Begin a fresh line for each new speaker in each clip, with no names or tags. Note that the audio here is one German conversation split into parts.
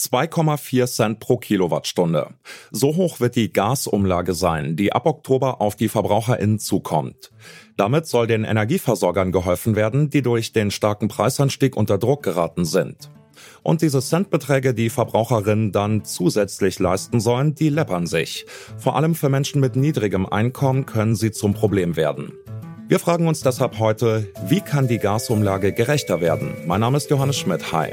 2,4 Cent pro Kilowattstunde. So hoch wird die Gasumlage sein, die ab Oktober auf die VerbraucherInnen zukommt. Damit soll den Energieversorgern geholfen werden, die durch den starken Preisanstieg unter Druck geraten sind. Und diese Centbeträge, die Verbraucherinnen dann zusätzlich leisten sollen, die läppern sich. Vor allem für Menschen mit niedrigem Einkommen können sie zum Problem werden. Wir fragen uns deshalb heute, wie kann die Gasumlage gerechter werden? Mein Name ist Johannes Schmidt. Hi.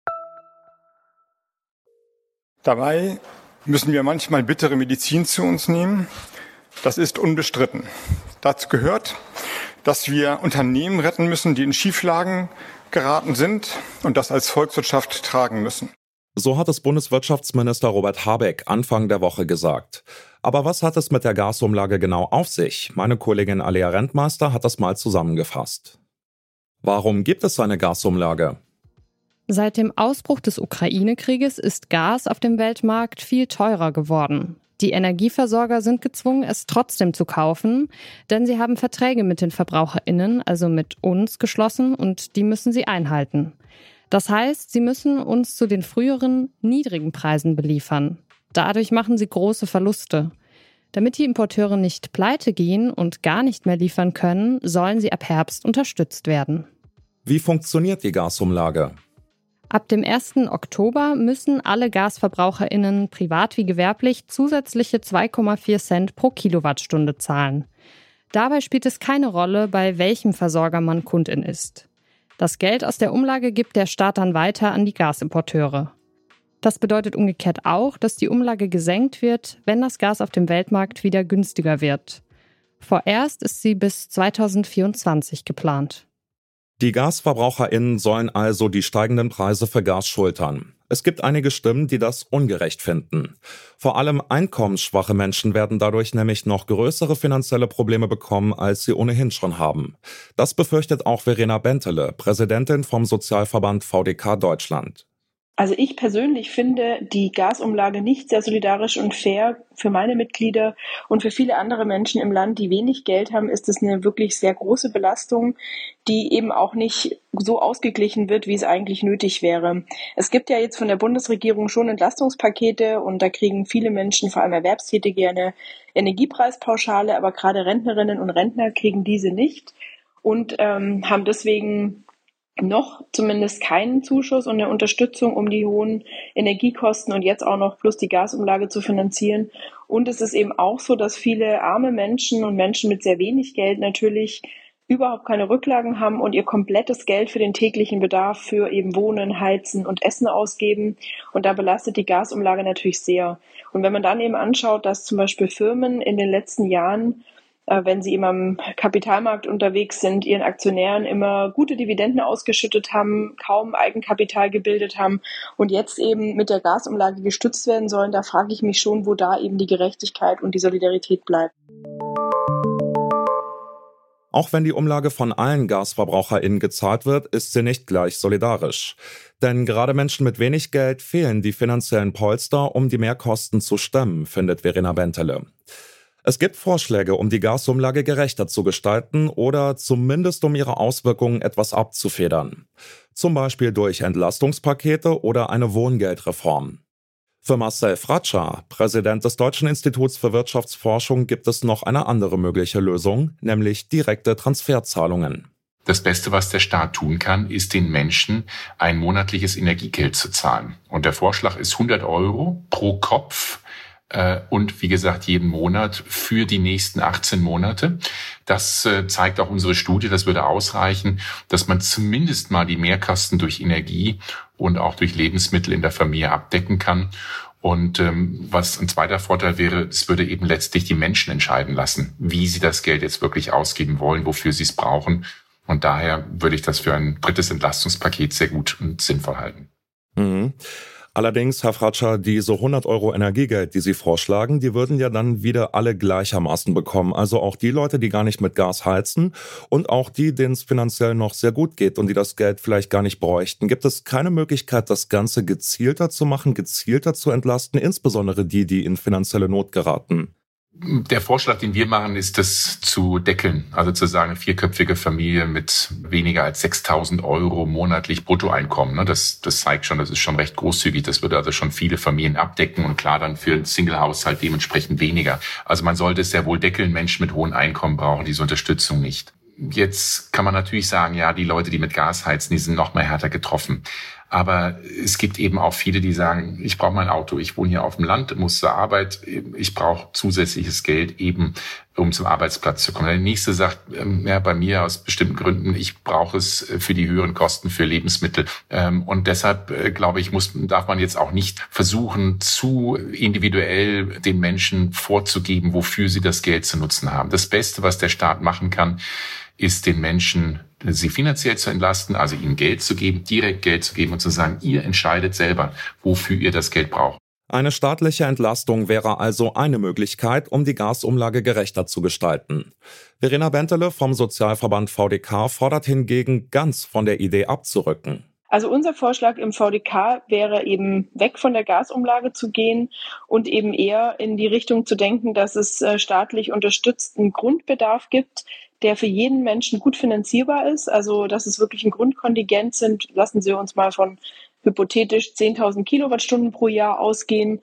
Dabei müssen wir manchmal bittere Medizin zu uns nehmen. Das ist unbestritten. Dazu gehört, dass wir Unternehmen retten müssen, die in Schieflagen geraten sind und das als Volkswirtschaft tragen müssen.
So hat es Bundeswirtschaftsminister Robert Habeck Anfang der Woche gesagt. Aber was hat es mit der Gasumlage genau auf sich? Meine Kollegin Alea Rentmeister hat das mal zusammengefasst. Warum gibt es eine Gasumlage?
Seit dem Ausbruch des Ukraine-Krieges ist Gas auf dem Weltmarkt viel teurer geworden. Die Energieversorger sind gezwungen, es trotzdem zu kaufen, denn sie haben Verträge mit den Verbraucherinnen, also mit uns, geschlossen und die müssen sie einhalten. Das heißt, sie müssen uns zu den früheren niedrigen Preisen beliefern. Dadurch machen sie große Verluste. Damit die Importeure nicht pleite gehen und gar nicht mehr liefern können, sollen sie ab Herbst unterstützt werden.
Wie funktioniert die Gasumlage?
Ab dem 1. Oktober müssen alle GasverbraucherInnen privat wie gewerblich zusätzliche 2,4 Cent pro Kilowattstunde zahlen. Dabei spielt es keine Rolle, bei welchem Versorger man Kundin ist. Das Geld aus der Umlage gibt der Staat dann weiter an die Gasimporteure. Das bedeutet umgekehrt auch, dass die Umlage gesenkt wird, wenn das Gas auf dem Weltmarkt wieder günstiger wird. Vorerst ist sie bis 2024 geplant.
Die GasverbraucherInnen sollen also die steigenden Preise für Gas schultern. Es gibt einige Stimmen, die das ungerecht finden. Vor allem einkommensschwache Menschen werden dadurch nämlich noch größere finanzielle Probleme bekommen, als sie ohnehin schon haben. Das befürchtet auch Verena Bentele, Präsidentin vom Sozialverband VDK Deutschland.
Also ich persönlich finde die Gasumlage nicht sehr solidarisch und fair für meine Mitglieder und für viele andere Menschen im Land, die wenig Geld haben, ist es eine wirklich sehr große Belastung, die eben auch nicht so ausgeglichen wird, wie es eigentlich nötig wäre. Es gibt ja jetzt von der Bundesregierung schon Entlastungspakete und da kriegen viele Menschen, vor allem Erwerbstätige, eine Energiepreispauschale, aber gerade Rentnerinnen und Rentner kriegen diese nicht und ähm, haben deswegen noch zumindest keinen Zuschuss und eine Unterstützung, um die hohen Energiekosten und jetzt auch noch plus die Gasumlage zu finanzieren. Und es ist eben auch so, dass viele arme Menschen und Menschen mit sehr wenig Geld natürlich überhaupt keine Rücklagen haben und ihr komplettes Geld für den täglichen Bedarf für eben Wohnen, Heizen und Essen ausgeben. Und da belastet die Gasumlage natürlich sehr. Und wenn man dann eben anschaut, dass zum Beispiel Firmen in den letzten Jahren wenn sie immer am Kapitalmarkt unterwegs sind, ihren Aktionären immer gute Dividenden ausgeschüttet haben, kaum Eigenkapital gebildet haben und jetzt eben mit der Gasumlage gestützt werden sollen, da frage ich mich schon, wo da eben die Gerechtigkeit und die Solidarität bleibt.
Auch wenn die Umlage von allen GasverbraucherInnen gezahlt wird, ist sie nicht gleich solidarisch. Denn gerade Menschen mit wenig Geld fehlen die finanziellen Polster, um die Mehrkosten zu stemmen, findet Verena Bentele. Es gibt Vorschläge, um die Gasumlage gerechter zu gestalten oder zumindest um ihre Auswirkungen etwas abzufedern. Zum Beispiel durch Entlastungspakete oder eine Wohngeldreform. Für Marcel Fratscher, Präsident des Deutschen Instituts für Wirtschaftsforschung, gibt es noch eine andere mögliche Lösung, nämlich direkte Transferzahlungen.
Das Beste, was der Staat tun kann, ist den Menschen ein monatliches Energiegeld zu zahlen. Und der Vorschlag ist 100 Euro pro Kopf und wie gesagt jeden Monat für die nächsten 18 Monate. Das äh, zeigt auch unsere Studie, das würde ausreichen, dass man zumindest mal die Mehrkosten durch Energie und auch durch Lebensmittel in der Familie abdecken kann. Und ähm, was ein zweiter Vorteil wäre, es würde eben letztlich die Menschen entscheiden lassen, wie sie das Geld jetzt wirklich ausgeben wollen, wofür sie es brauchen. Und daher würde ich das für ein drittes Entlastungspaket sehr gut und sinnvoll halten.
Mhm. Allerdings, Herr Fratscher, diese 100 Euro Energiegeld, die Sie vorschlagen, die würden ja dann wieder alle gleichermaßen bekommen. Also auch die Leute, die gar nicht mit Gas heizen und auch die, denen es finanziell noch sehr gut geht und die das Geld vielleicht gar nicht bräuchten. Gibt es keine Möglichkeit, das Ganze gezielter zu machen, gezielter zu entlasten, insbesondere die, die in finanzielle Not geraten?
Der Vorschlag, den wir machen, ist das zu deckeln. Also zu sagen, vierköpfige Familie mit weniger als 6.000 Euro monatlich Bruttoeinkommen. Ne? Das, das zeigt schon, das ist schon recht großzügig. Das würde also schon viele Familien abdecken und klar dann für einen Single-Haushalt dementsprechend weniger. Also man sollte es sehr wohl deckeln. Menschen mit hohen Einkommen brauchen diese Unterstützung nicht. Jetzt kann man natürlich sagen, ja, die Leute, die mit Gas heizen, die sind noch mal härter getroffen. Aber es gibt eben auch viele, die sagen, ich brauche mein Auto, ich wohne hier auf dem Land, muss zur Arbeit, ich brauche zusätzliches Geld eben, um zum Arbeitsplatz zu kommen. Der nächste sagt, ähm, ja, bei mir aus bestimmten Gründen, ich brauche es für die höheren Kosten für Lebensmittel. Ähm, und deshalb, äh, glaube ich, muss, darf man jetzt auch nicht versuchen, zu individuell den Menschen vorzugeben, wofür sie das Geld zu nutzen haben. Das Beste, was der Staat machen kann, ist den Menschen sie finanziell zu entlasten, also ihnen Geld zu geben, direkt Geld zu geben und zu sagen, ihr entscheidet selber, wofür ihr das Geld braucht.
Eine staatliche Entlastung wäre also eine Möglichkeit, um die Gasumlage gerechter zu gestalten. Verena Bentele vom Sozialverband VDK fordert hingegen, ganz von der Idee abzurücken.
Also unser Vorschlag im VDK wäre eben weg von der Gasumlage zu gehen und eben eher in die Richtung zu denken, dass es äh, staatlich unterstützten Grundbedarf gibt, der für jeden Menschen gut finanzierbar ist. Also, dass es wirklich ein Grundkontingent sind. Lassen Sie uns mal von hypothetisch 10.000 Kilowattstunden pro Jahr ausgehen.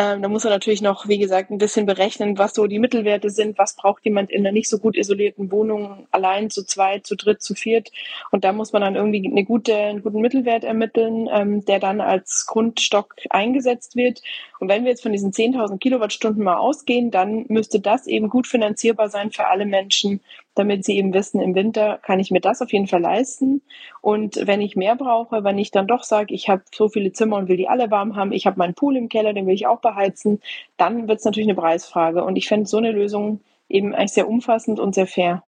Ähm, da muss er natürlich noch, wie gesagt, ein bisschen berechnen, was so die Mittelwerte sind, was braucht jemand in einer nicht so gut isolierten Wohnung allein zu zweit, zu dritt, zu viert. Und da muss man dann irgendwie eine gute, einen guten Mittelwert ermitteln, ähm, der dann als Grundstock eingesetzt wird. Und wenn wir jetzt von diesen 10.000 Kilowattstunden mal ausgehen, dann müsste das eben gut finanzierbar sein für alle Menschen, damit sie eben wissen, im Winter kann ich mir das auf jeden Fall leisten. Und wenn ich mehr brauche, wenn ich dann doch sage, ich habe so viele Zimmer und will die alle warm haben, ich habe meinen Pool im Keller, den will ich auch beheizen, dann wird es natürlich eine Preisfrage. Und ich fände so eine Lösung eben eigentlich sehr umfassend und sehr fair.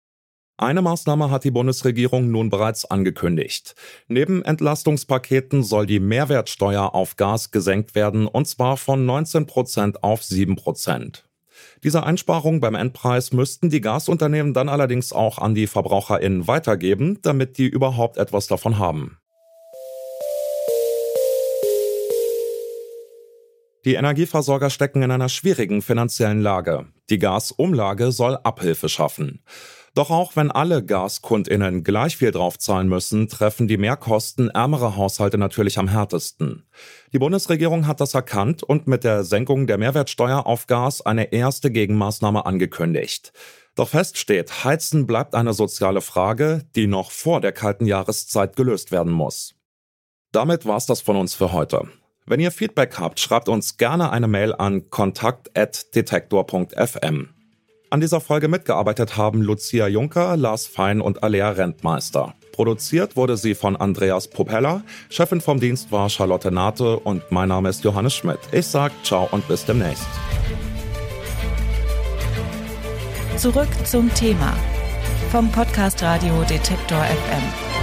Eine Maßnahme hat die Bundesregierung nun bereits angekündigt. Neben Entlastungspaketen soll die Mehrwertsteuer auf Gas gesenkt werden, und zwar von 19 Prozent auf 7 Prozent. Diese Einsparungen beim Endpreis müssten die Gasunternehmen dann allerdings auch an die VerbraucherInnen weitergeben, damit die überhaupt etwas davon haben. Die Energieversorger stecken in einer schwierigen finanziellen Lage. Die Gasumlage soll Abhilfe schaffen. Doch auch wenn alle GaskundInnen gleich viel draufzahlen müssen, treffen die Mehrkosten ärmere Haushalte natürlich am härtesten. Die Bundesregierung hat das erkannt und mit der Senkung der Mehrwertsteuer auf Gas eine erste Gegenmaßnahme angekündigt. Doch fest steht, Heizen bleibt eine soziale Frage, die noch vor der kalten Jahreszeit gelöst werden muss. Damit war's das von uns für heute. Wenn ihr Feedback habt, schreibt uns gerne eine Mail an kontakt.detektor.fm. An dieser Folge mitgearbeitet haben Lucia Juncker, Lars Fein und Alea Rentmeister. Produziert wurde sie von Andreas Propeller, Chefin vom Dienst war Charlotte Nate und mein Name ist Johannes Schmidt. Ich sag ciao und bis demnächst.
Zurück zum Thema vom Podcast Radio Detektor FM.